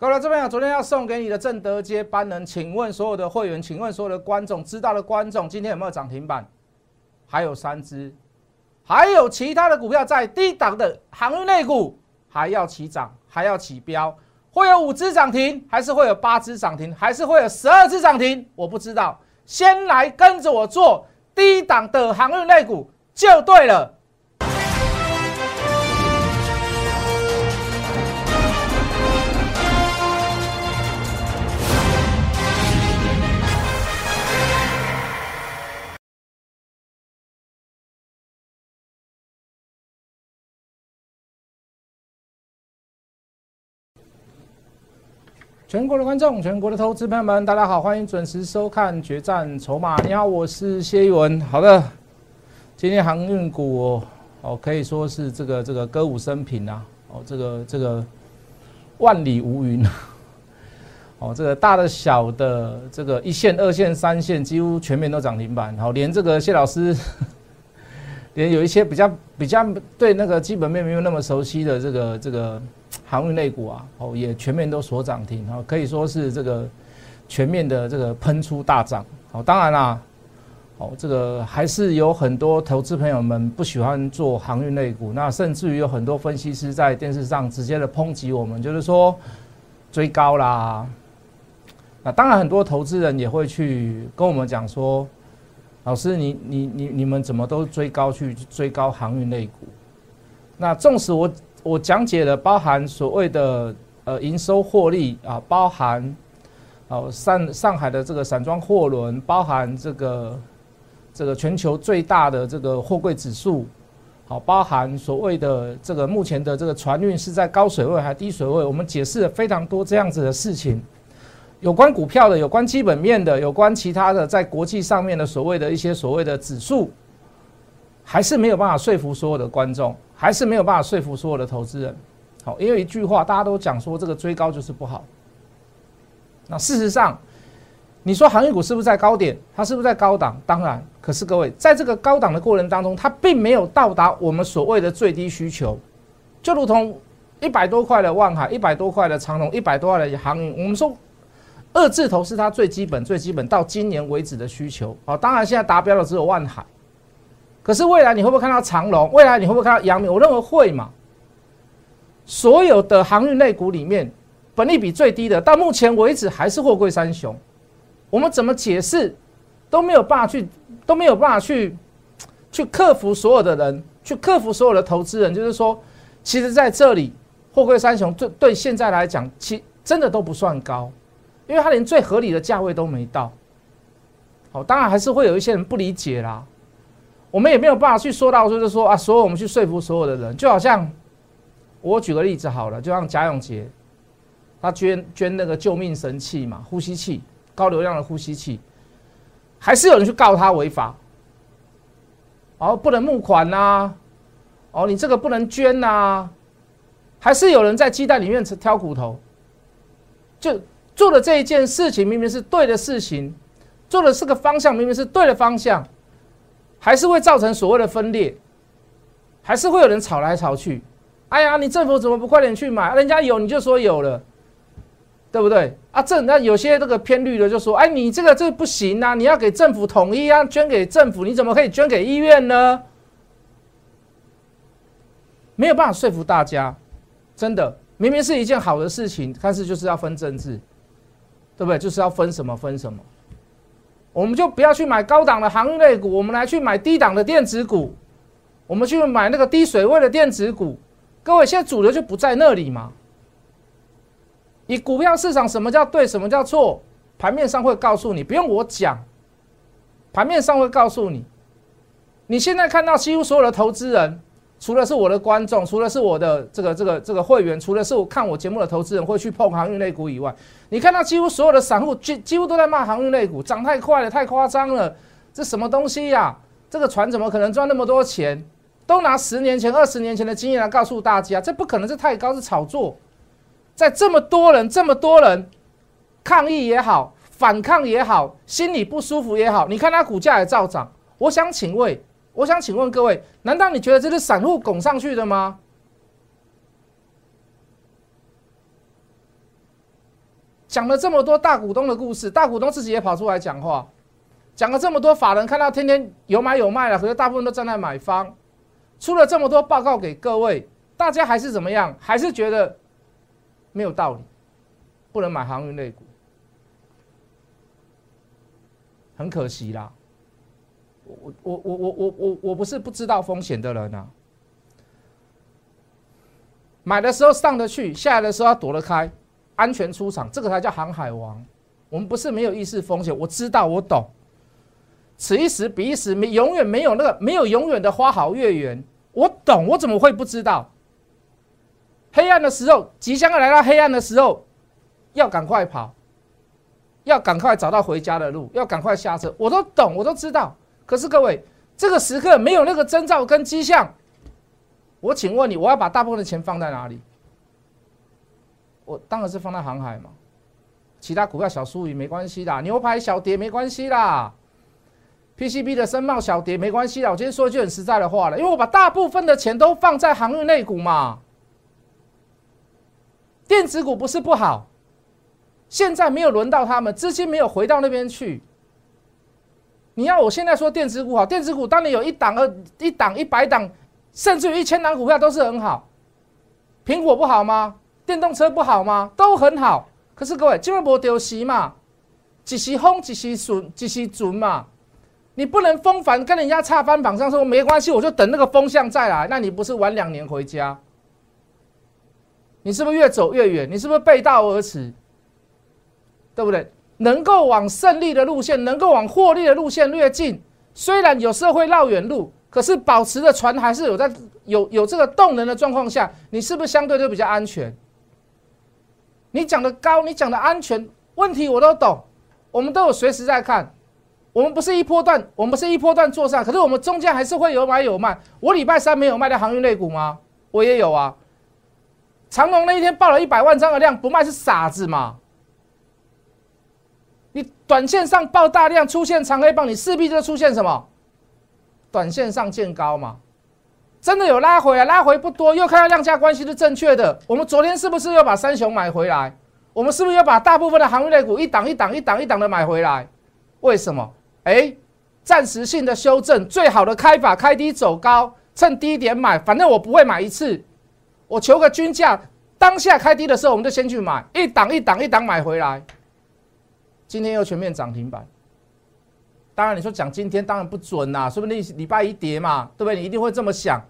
各位这边有昨天要送给你的正德接班人，请问所有的会员，请问所有的观众，知道的观众，今天有没有涨停板？还有三只，还有其他的股票在低档的航运类股还要起涨，还要起标，会有五只涨停，还是会有八只涨停，还是会有十二只涨停？我不知道，先来跟着我做低档的航运类股就对了。全国的观众，全国的投资朋友们，大家好，欢迎准时收看《决战筹码》。你好，我是谢一文。好的，今天航运股哦，可以说是这个这个歌舞升平啊，哦，这个这个万里无云，哦，这个大的小的，这个一线、二线、三线，几乎全面都涨停板。好，连这个谢老师，连有一些比较比较对那个基本面没有那么熟悉的这个这个。航运类股啊，哦，也全面都锁涨停啊，可以说是这个全面的这个喷出大涨。哦，当然啦，哦，这个还是有很多投资朋友们不喜欢做航运类股，那甚至于有很多分析师在电视上直接的抨击我们，就是说追高啦。那当然，很多投资人也会去跟我们讲说，老师，你你你你们怎么都追高去追高航运类股？那纵使我。我讲解了包含所谓的呃营收获利啊，包含哦上上海的这个散装货轮，包含这个这个全球最大的这个货柜指数，好，包含所谓的这个目前的这个船运是在高水位还是低水位，我们解释了非常多这样子的事情，有关股票的，有关基本面的，有关其他的在国际上面的所谓的一些所谓的指数，还是没有办法说服所有的观众。还是没有办法说服所有的投资人，好，因为一句话，大家都讲说这个追高就是不好。那事实上，你说行业股是不是在高点？它是不是在高档？当然，可是各位，在这个高档的过程当中，它并没有到达我们所谓的最低需求，就如同一百多块的万海，一百多块的长隆，一百多块的航运，我们说二字头是它最基本、最基本到今年为止的需求。好，当然现在达标的只有万海。可是未来你会不会看到长龙？未来你会不会看到阳明？我认为会嘛。所有的航运类股里面，本利比最低的，到目前为止还是货柜三雄。我们怎么解释都没有办法去，都没有办法去去克服所有的人，去克服所有的投资人。就是说，其实在这里，货柜三雄对对现在来讲，其真的都不算高，因为它连最合理的价位都没到。好，当然还是会有一些人不理解啦。我们也没有办法去说到，就是说啊，所有我们去说服所有的人，就好像我举个例子好了，就像贾永杰，他捐捐那个救命神器嘛，呼吸器，高流量的呼吸器，还是有人去告他违法，哦，不能募款呐，哦，你这个不能捐呐，还是有人在鸡蛋里面挑骨头，就做的这一件事情明明是对的事情，做的是个方向明明是对的方向。还是会造成所谓的分裂，还是会有人吵来吵去。哎呀，你政府怎么不快点去买？人家有你就说有了，对不对？啊，政那有些这个偏绿的就说，哎，你这个这不行啊，你要给政府统一啊，捐给政府，你怎么可以捐给医院呢？没有办法说服大家，真的，明明是一件好的事情，但是就是要分政治，对不对？就是要分什么分什么。我们就不要去买高档的航运类股，我们来去买低档的电子股，我们去买那个低水位的电子股。各位，现在主流就不在那里嘛？以股票市场什么叫对，什么叫错，盘面上会告诉你，不用我讲，盘面上会告诉你。你现在看到几乎所有的投资人。除了是我的观众，除了是我的这个这个这个会员，除了是我看我节目的投资人会去碰航运类股以外，你看到几乎所有的散户几几乎都在骂航运类股涨太快了，太夸张了，这什么东西呀？这个船怎么可能赚那么多钱？都拿十年前、二十年前的经验来告诉大家，这不可能是太高，是炒作。在这么多人、这么多人抗议也好，反抗也好，心里不舒服也好，你看它股价也照涨。我想请问。我想请问各位，难道你觉得这是散户拱上去的吗？讲了这么多大股东的故事，大股东自己也跑出来讲话，讲了这么多法人看到天天有买有卖了，可是大部分都站在买方，出了这么多报告给各位，大家还是怎么样？还是觉得没有道理，不能买航运类股，很可惜啦。我我我我我我不是不知道风险的人啊。买的时候上得去，下来的时候要躲得开，安全出场，这个才叫航海王。我们不是没有意识风险，我知道，我懂。此一时彼一时，没永远没有那个没有永远的花好月圆。我懂，我怎么会不知道？黑暗的时候，即将要来到黑暗的时候，要赶快跑，要赶快找到回家的路，要赶快下车。我都懂，我都知道。可是各位，这个时刻没有那个征兆跟迹象。我请问你，我要把大部分的钱放在哪里？我当然是放在航海嘛，其他股票小输赢没关系啦，牛排小跌没关系啦，PCB 的深茂小跌没关系啦。我今天说一句很实在的话了，因为我把大部分的钱都放在航运类股嘛。电子股不是不好，现在没有轮到他们，资金没有回到那边去。你要我现在说电子股好，电子股当你有一档、二一档、一百档。甚至于一千档股票都是很好，苹果不好吗？电动车不好吗？都很好。可是各位，今日无丢席嘛，几时风，几时顺，几时准嘛？你不能风帆跟人家差翻榜上说没关系，我就等那个风向再来。那你不是晚两年回家？你是不是越走越远？你是不是背道而驰？对不对？能够往胜利的路线，能够往获利的路线略近，虽然有时候会绕远路。可是保持的船还是有在有有这个动能的状况下，你是不是相对就比较安全？你讲的高，你讲的安全问题我都懂，我们都有随时在看。我们不是一波段，我们是一波段做上，可是我们中间还是会有买有卖。我礼拜三没有卖的航运类股吗？我也有啊。长隆那一天报了一百万张的量不卖是傻子吗？你短线上报大量出现长黑棒，你势必就出现什么？短线上见高嘛，真的有拉回来，拉回不多，又看到量价关系是正确的。我们昨天是不是又把三雄买回来？我们是不是要把大部分的行业类股一档一档一档一档的买回来？为什么？哎，暂时性的修正，最好的开法开低走高，趁低点买。反正我不会买一次，我求个均价，当下开低的时候我们就先去买，一档一档一档买回来。今天又全面涨停板。当然，你说讲今天当然不准啦，说不定礼拜一跌嘛，对不对？你一定会这么想。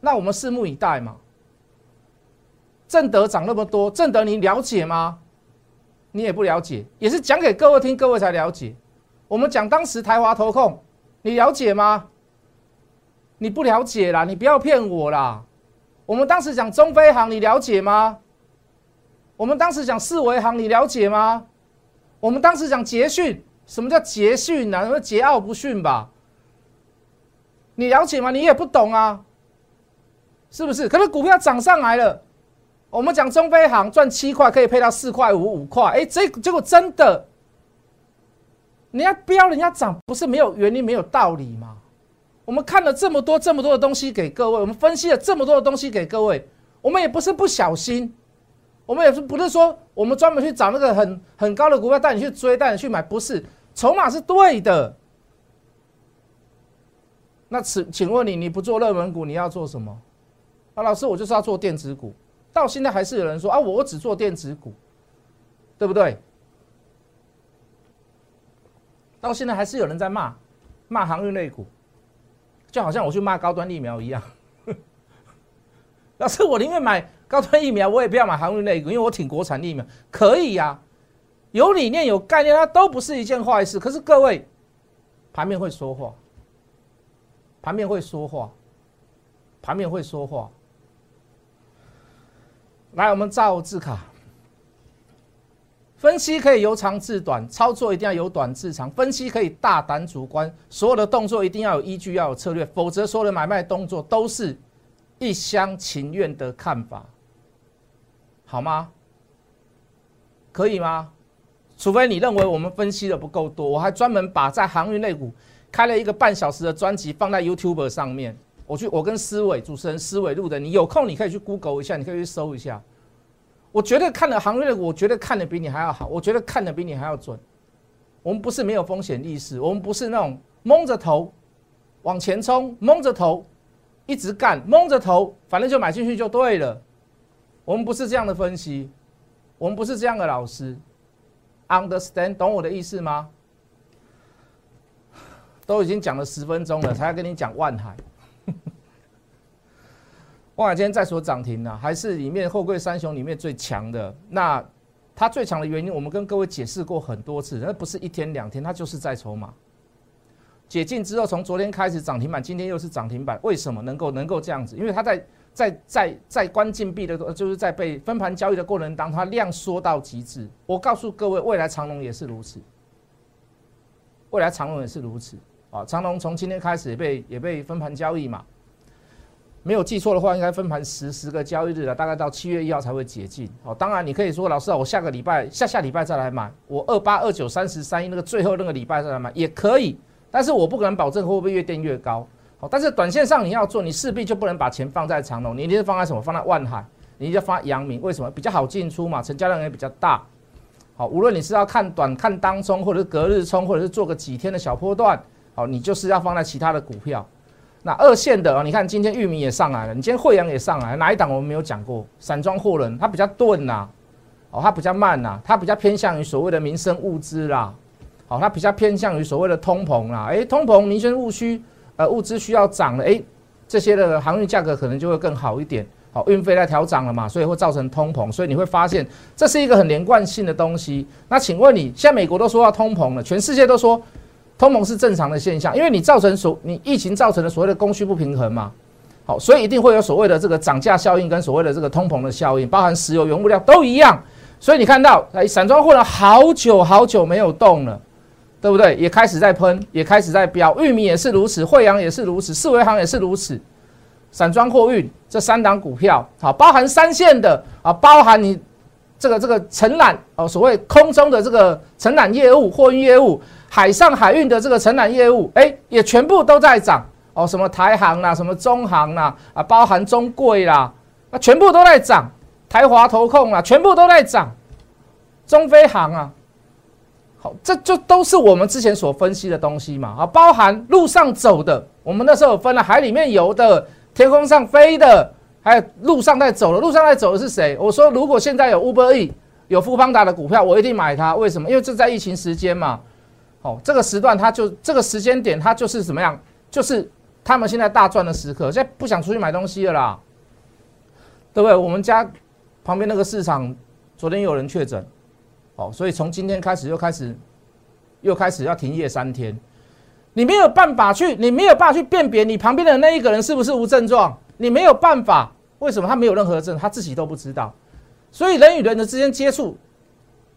那我们拭目以待嘛。正德涨那么多，正德你了解吗？你也不了解，也是讲给各位听，各位才了解。我们讲当时台华投控，你了解吗？你不了解啦，你不要骗我啦。我们当时讲中飞航，你了解吗？我们当时讲四维航，你了解吗？我们当时讲捷讯。什么叫捷讯呢？什么桀骜不驯吧？你了解吗？你也不懂啊，是不是？可是股票涨上来了，我们讲中飞航赚七块可以配到四块五五块，哎，这结果真的，你要标人家涨，不是没有原因、没有道理吗？我们看了这么多、这么多的东西给各位，我们分析了这么多的东西给各位，我们也不是不小心。我们也是不是说我们专门去找那个很很高的股票带你去追带你去买，不是筹码是对的。那请请问你，你不做热门股，你要做什么？啊，老师，我就是要做电子股。到现在还是有人说啊，我只做电子股，对不对？到现在还是有人在骂骂航运类股，就好像我去骂高端疫苗一样。老师，我宁愿买。高端疫苗我也不要买航运类股，因为我挺国产疫苗，可以呀，有理念有概念，它都不是一件坏事。可是各位，盘面会说话，盘面会说话，盘面会说话。来，我们造字卡，分析可以由长至短，操作一定要由短至长。分析可以大胆主观，所有的动作一定要有依据，要有策略，否则所有的买卖动作都是一厢情愿的看法。好吗？可以吗？除非你认为我们分析的不够多，我还专门把在航运类股开了一个半小时的专辑放在 YouTube 上面。我去，我跟思伟主持人思伟录的，你有空你可以去 Google 一下，你可以去搜一下。我觉得看的行业，我觉得看的比你还要好，我觉得看的比你还要准。我们不是没有风险意识，我们不是那种蒙着头往前冲，蒙着头一直干，蒙着头反正就买进去就对了。我们不是这样的分析，我们不是这样的老师。Understand，懂我的意思吗？都已经讲了十分钟了，才要跟你讲万海。万海今天在所涨停呢，还是里面后贵三雄里面最强的。那它最强的原因，我们跟各位解释过很多次，那不是一天两天，它就是在筹码解禁之后，从昨天开始涨停板，今天又是涨停板，为什么能够能够这样子？因为它在在在在关禁闭的，就是在被分盘交易的过程当中，它量缩到极致。我告诉各位，未来长龙也是如此，未来长龙也是如此。啊，长隆从今天开始也被也被分盘交易嘛，没有记错的话，应该分盘十十个交易日了，大概到七月一号才会解禁。哦，当然你可以说，老师啊，我下个礼拜、下下礼拜再来买，我二八、二九、三十、三一那个最后那个礼拜再来买也可以，但是我不可能保证会不会越垫越高。好，但是短线上你要做，你势必就不能把钱放在长隆，你一定是放在什么？放在万海，你就放阳明，为什么？比较好进出嘛，成交量也比较大。好，无论你是要看短、看当冲，或者是隔日冲，或者是做个几天的小波段。好，你就是要放在其他的股票，那二线的啊，你看今天玉米也上来了，你今天惠阳也上来，哪一档我们没有讲过？散装货轮它比较钝呐，哦，它比较慢呐，它比较偏向于所谓的民生物资啦，好，它比较偏向于所谓的通膨啦，诶，通膨民生物需，呃，物资需要涨了，诶，这些的航运价格可能就会更好一点，好，运费在调涨了嘛，所以会造成通膨，所以你会发现这是一个很连贯性的东西。那请问你，现在美国都说要通膨了，全世界都说。通膨是正常的现象，因为你造成所你疫情造成的所谓的供需不平衡嘛，好，所以一定会有所谓的这个涨价效应跟所谓的这个通膨的效应，包含石油原物料都一样。所以你看到哎，散装货呢好久好久没有动了，对不对？也开始在喷，也开始在飙，玉米也是如此，惠阳也是如此，四维行也是如此。散装货运这三档股票，好，包含三线的啊，包含你这个这个承揽哦，所谓空中的这个承揽业务、货运业务。海上海运的这个承揽业务，哎，也全部都在涨哦，什么台航啦，什么中航啦，啊，包含中贵啦，啊，全部都在涨。台华投控啊，全部都在涨。中飞航啊，好，这就都是我们之前所分析的东西嘛，啊，包含路上走的，我们那时候分了海里面游的，天空上飞的，还有路上在走的。路上在走的是谁？我说，如果现在有 Uber E，有富邦达的股票，我一定买它。为什么？因为这在疫情时间嘛。哦，这个时段它就这个时间点，它就是怎么样？就是他们现在大赚的时刻，现在不想出去买东西了啦，对不对？我们家旁边那个市场昨天有人确诊，哦，所以从今天开始又开始又开始要停业三天，你没有办法去，你没有办法去辨别你旁边的那一个人是不是无症状，你没有办法，为什么他没有任何症，他自己都不知道，所以人与人的之间接触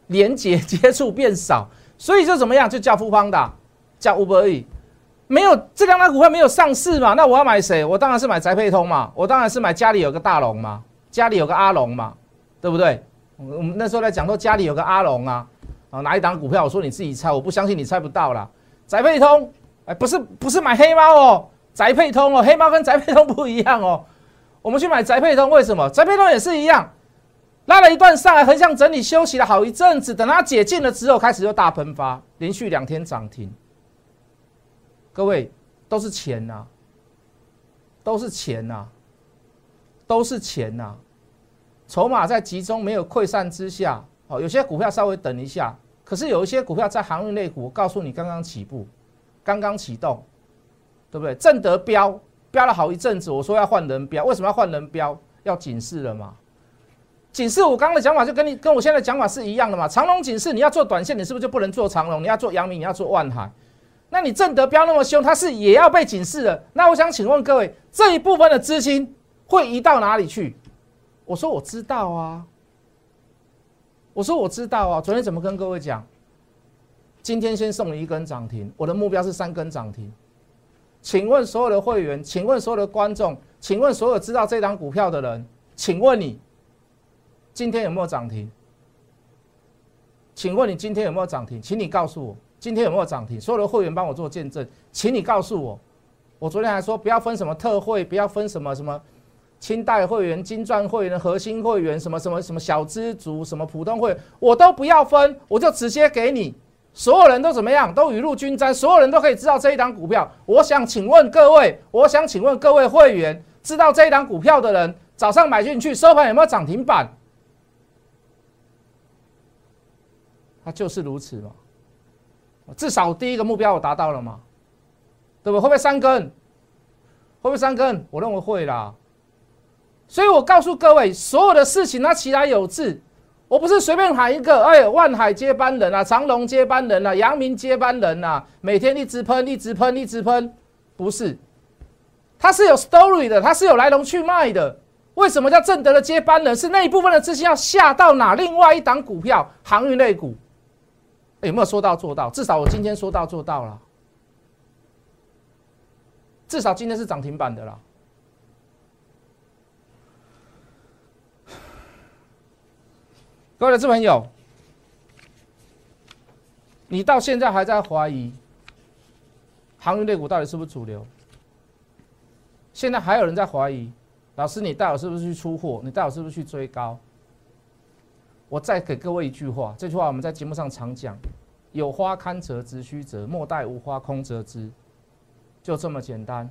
连接 接触变少。所以就怎么样？就叫富邦的，叫 Uber E，没有这两档股票没有上市嘛？那我要买谁？我当然是买宅配通嘛，我当然是买家里有个大龙嘛，家里有个阿龙嘛，对不对？我们那时候在讲说家里有个阿龙啊，啊哪一档股票？我说你自己猜，我不相信你猜不到啦。宅配通，哎，不是不是买黑猫哦，宅配通哦，黑猫跟宅配通不一样哦。我们去买宅配通，为什么？宅配通也是一样。拉了一段上来，横向整理休息了好一阵子，等它解禁了之后，开始又大喷发，连续两天涨停。各位都是钱呐，都是钱呐，都是钱呐。筹码在集中没有溃散之下，哦，有些股票稍微等一下，可是有一些股票在航运类股，我告诉你刚刚起步，刚刚启动，对不对？正德标标了好一阵子，我说要换人标，为什么要换人标？要警示了嘛。警示我刚刚的讲法就跟你跟我现在讲法是一样的嘛？长龙警示你要做短线，你是不是就不能做长龙？你要做阳明，你要做万海，那你正德标那么凶，它是也要被警示的。那我想请问各位，这一部分的资金会移到哪里去？我说我知道啊，我说我知道啊。昨天怎么跟各位讲？今天先送你一根涨停，我的目标是三根涨停。请问所有的会员，请问所有的观众，请问所有知道这档股票的人，请问你？今天有没有涨停？请问你今天有没有涨停？请你告诉我今天有没有涨停。所有的会员帮我做见证，请你告诉我。我昨天还说不要分什么特惠，不要分什么什么清代会员、金钻会员、核心会员，什么什么什么小资族、什么普通会员，我都不要分，我就直接给你。所有人都怎么样？都雨露均沾，所有人都可以知道这一档股票。我想请问各位，我想请问各位会员，知道这一档股票的人，早上买进去收盘有没有涨停板？它就是如此嘛。至少第一个目标我达到了嘛，对不？会不会三根？会不会三根？我认为会啦。所以我告诉各位，所有的事情它其来有致。我不是随便喊一个，哎，万海接班人啊，长隆接班人啊，阳明接班人啊，每天一直喷，一直喷，一直喷，不是，它是有 story 的，它是有来龙去脉的。为什么叫正德的接班人？是那一部分的资金要下到哪？另外一档股票，航运类股，有没有说到做到？至少我今天说到做到了，至少今天是涨停板的了。各位的资朋友，你到现在还在怀疑航运类股到底是不是主流？现在还有人在怀疑，老师你带我是不是去出货？你带我是不是去追高？我再给各位一句话，这句话我们在节目上常讲：有花堪折直须折，莫待无花空折枝。就这么简单。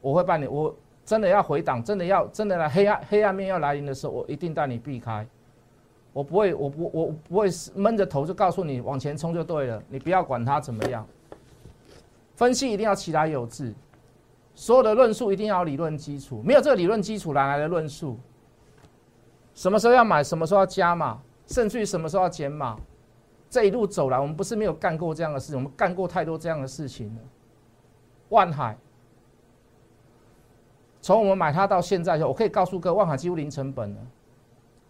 我会帮你，我真的要回档，真的要真的来黑暗黑暗面要来临的时候，我一定带你避开。我不会，我不，我不会闷着头就告诉你往前冲就对了，你不要管它怎么样。分析一定要起来有致，所有的论述一定要有理论基础，没有这个理论基础哪来的论述？什么时候要买，什么时候要加码，甚至于什么时候要减码，这一路走来，我们不是没有干过这样的事情，我们干过太多这样的事情了。万海，从我们买它到现在，我可以告诉各位，万海几乎零成本了。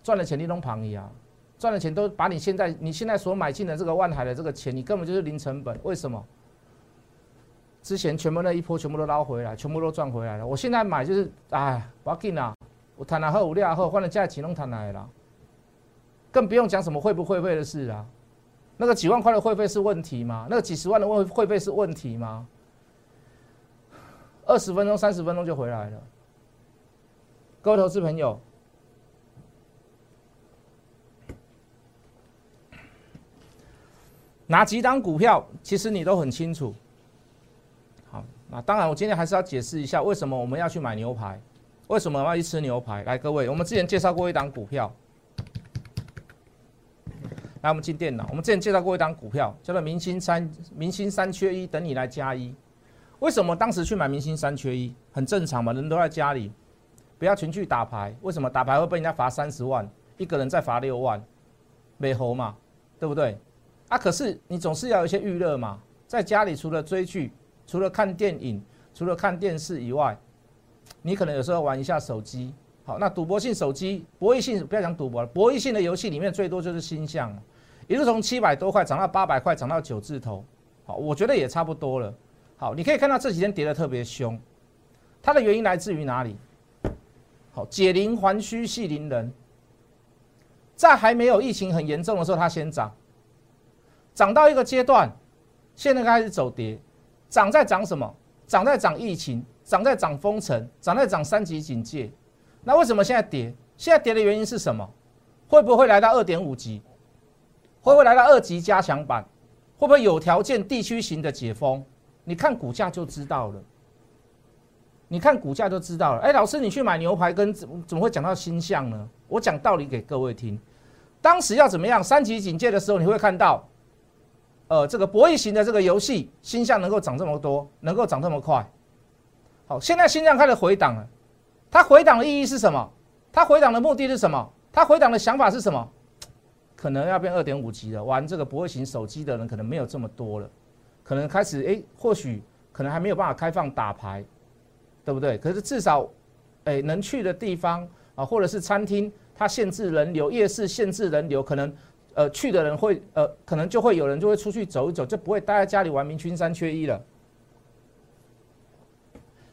赚的钱你拢旁移啊，赚的钱都把你现在你现在所买进的这个万海的这个钱，你根本就是零成本。为什么？之前全部那一波全部都捞回来，全部都赚回来了。我现在买就是，哎，不要紧啊，我谈了后五六后换了价钱弄谈来了，更不用讲什么会不会费的事啊。那个几万块的会费是问题吗？那个几十万的会会费是问题吗？二十分钟、三十分钟就回来了。各位投资朋友。哪几档股票，其实你都很清楚。好，那当然，我今天还是要解释一下，为什么我们要去买牛排，为什么要去吃牛排。来，各位，我们之前介绍过一档股票。来，我们进电脑，我们之前介绍过一档股票，叫做明星三明星三缺一，等你来加一。为什么当时去买明星三缺一？很正常嘛，人都在家里，不要群去打牌。为什么打牌会被人家罚三十万，一个人再罚六万，美猴嘛，对不对？啊，可是你总是要有一些娱乐嘛，在家里除了追剧、除了看电影、除了看电视以外，你可能有时候玩一下手机。好，那赌博性手机、博弈性不要讲赌博了，博弈性的游戏里面最多就是星象，一路从七百多块涨到八百块，涨到九字头。好，我觉得也差不多了。好，你可以看到这几天跌得特别凶，它的原因来自于哪里？好，解铃还须系铃人，在还没有疫情很严重的时候，它先涨。涨到一个阶段，现在开始走跌，涨在涨什么？涨在涨疫情，涨在涨封城，涨在涨三级警戒。那为什么现在跌？现在跌的原因是什么？会不会来到二点五级？会不会来到二级加强版？会不会有条件地区型的解封？你看股价就知道了。你看股价就知道了。哎，老师，你去买牛排跟怎怎么会讲到星象呢？我讲道理给各位听。当时要怎么样？三级警戒的时候，你会看到。呃，这个博弈型的这个游戏，星象能够涨这么多，能够涨这么快。好，现在星象开始回档了。它回档的意义是什么？它回档的目的是什么？它回档的想法是什么？可能要变二点五级了。玩这个博弈型手机的人可能没有这么多了，可能开始哎，或许可能还没有办法开放打牌，对不对？可是至少，哎，能去的地方啊，或者是餐厅，它限制人流，夜市限制人流，可能。呃，去的人会呃，可能就会有人就会出去走一走，就不会待在家里玩明星三缺一了，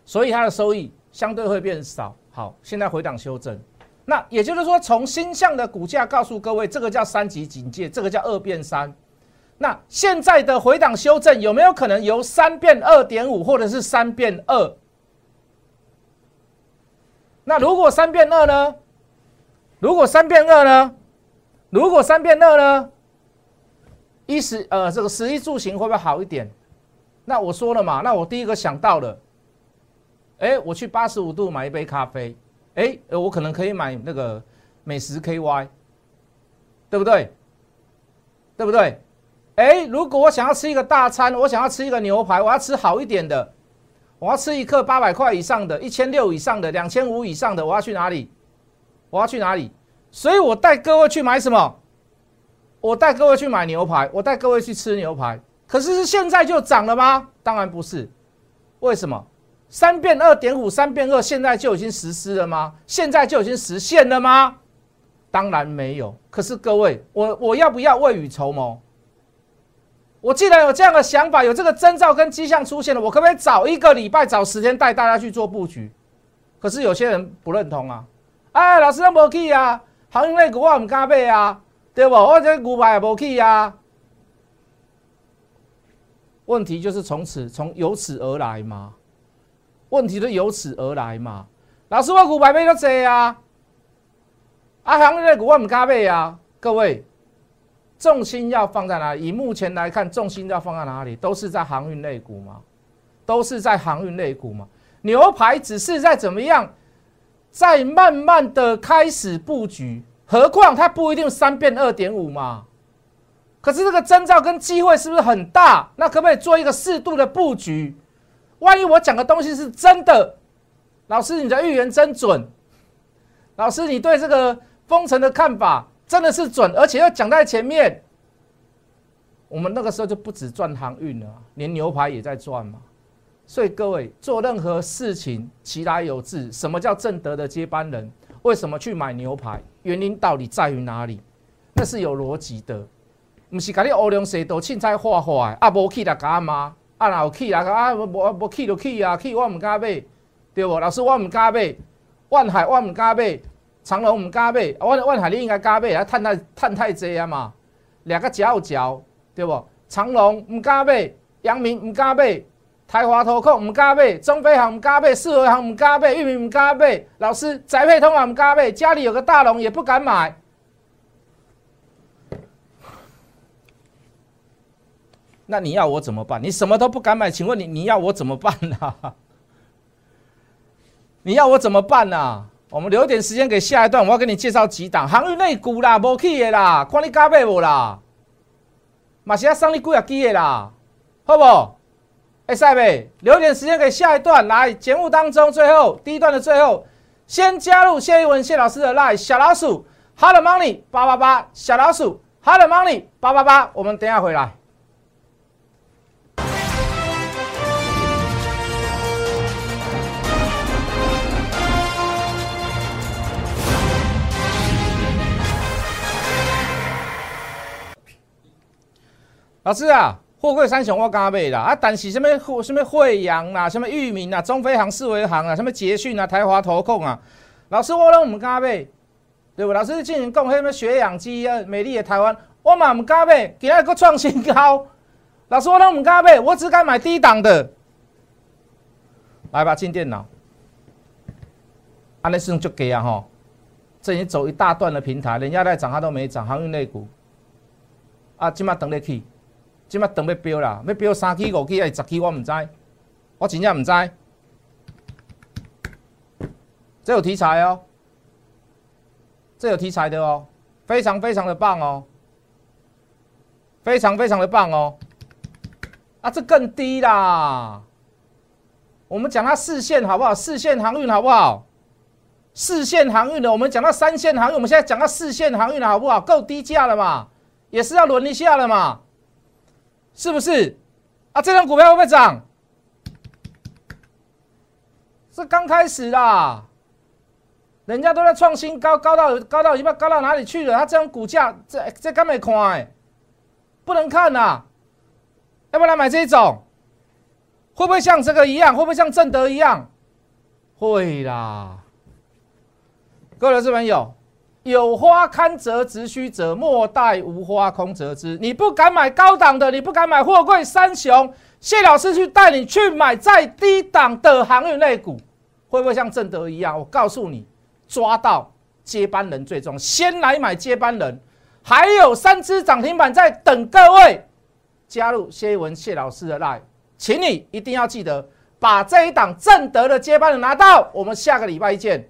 所以它的收益相对会变少。好，现在回档修正，那也就是说，从新向的股价告诉各位，这个叫三级警戒，这个叫二变三。那现在的回档修正有没有可能由三变二点五，或者是三变二？那如果三变二呢？如果三变二呢？如果三变二呢？衣食呃，这个食衣住行会不会好一点？那我说了嘛，那我第一个想到了，哎，我去八十五度买一杯咖啡，哎，我可能可以买那个美食 KY，对不对？对不对？哎，如果我想要吃一个大餐，我想要吃一个牛排，我要吃好一点的，我要吃一克八百块以上的，一千六以上的，两千五以上的，我要去哪里？我要去哪里？所以我带各位去买什么？我带各位去买牛排，我带各位去吃牛排。可是是现在就涨了吗？当然不是。为什么？三变二点五，三变二现在就已经实施了吗？现在就已经实现了吗？当然没有。可是各位，我我要不要未雨绸缪？我既然有这样的想法，有这个征兆跟迹象出现了，我可不可以早一个礼拜、早十天带大家去做布局？可是有些人不认同啊！哎，老师都无去啊，行业内股我唔敢买啊。对不？我这股牌也不去啊。问题就是从此从由此而来嘛。问题是由此而来嘛。老师，我股牌买得多啊。啊，行业股我唔敢买啊。各位，重心要放在哪里？以目前来看，重心要放在哪里？都是在航运类股嘛。都是在航运类股嘛。牛排只是在怎么样，在慢慢的开始布局。何况它不一定三变二点五嘛，可是这个征兆跟机会是不是很大？那可不可以做一个适度的布局？万一我讲的东西是真的，老师你的预言真准，老师你对这个封城的看法真的是准，而且又讲在前面，我们那个时候就不止赚航运了，连牛排也在赚嘛。所以各位做任何事情，其来有志。什么叫正德的接班人？为什么去买牛排？原因到底在于哪里？那是有逻辑的，不是甲你乌龙蛇都凊彩画画的，啊无去来干嘛？啊若有去来啊无无去就去啊，去我唔敢买，对不？老师我唔敢买，万海我唔敢买，长隆唔敢买，万万海你应该敢买，啊赚太赚太济啊嘛，两个嚼嚼，对不？长隆唔敢买，阳明唔敢买。台华投控唔加倍，中飞航唔加倍，四维航唔加倍，玉米唔加倍。老师，宅配通航唔加倍，家里有个大龙也不敢买。那你要我怎么办？你什么都不敢买，请问你你要我怎么办呢？你要我怎么办 呢？我们留点时间给下一段，我要给你介绍几档航运类股啦，无去的啦，看你加倍无啦，马是要送你几啊支的啦，好不？哎，赛贝，留点时间给下一段来节目当中，最后第一段的最后，先加入谢一文谢老师的 line 小老鼠，Hello money 八八八，小老鼠，Hello money 八八八，我们等下回来。老师啊。货柜三雄我敢买啦，啊，但是什么货什么惠阳啦，什么裕民啊，中飞航、四维航啊，什么捷讯啊，台华投控啊，老师我拢唔敢买，对不？老师进行讲什么血氧机啊，美丽的台湾，我嘛唔敢买，今日个创新高，老师我拢唔敢买，我只敢买低档的。来吧，进电脑，安尼算足低啊吼，这已经走一大段的平台，人家在涨，它都没涨，航运类股，啊，今麦等你去。即摆等要标啦，要标三 K 五 K 还是十 K，我唔知，我真正唔知。这有题材哦，这有题材的哦，非常非常的棒哦，非常非常的棒哦。啊，这更低啦。我们讲它四线好不好？四线航运好不好？四线航运的，我们讲到三线航运，我们现在讲到四线航运了好不好？够低价了嘛？也是要轮一下了嘛？是不是啊？这张股票会不会涨？是刚开始啦，人家都在创新高，高到高到一半，高到哪里去了？它这种股价，这这刚没看哎，不能看呐！要不要来买这一种？会不会像这个一样？会不会像正德一样？会啦，各位老师朋友。有花堪折直须折，莫待无花空折枝。你不敢买高档的，你不敢买货柜三雄，谢老师去带你去买再低档的航运类股。会不会像正德一样？我告诉你，抓到接班人最重，先来买接班人，还有三只涨停板在等各位加入谢一文谢老师的 line，请你一定要记得把这一档正德的接班人拿到。我们下个礼拜见。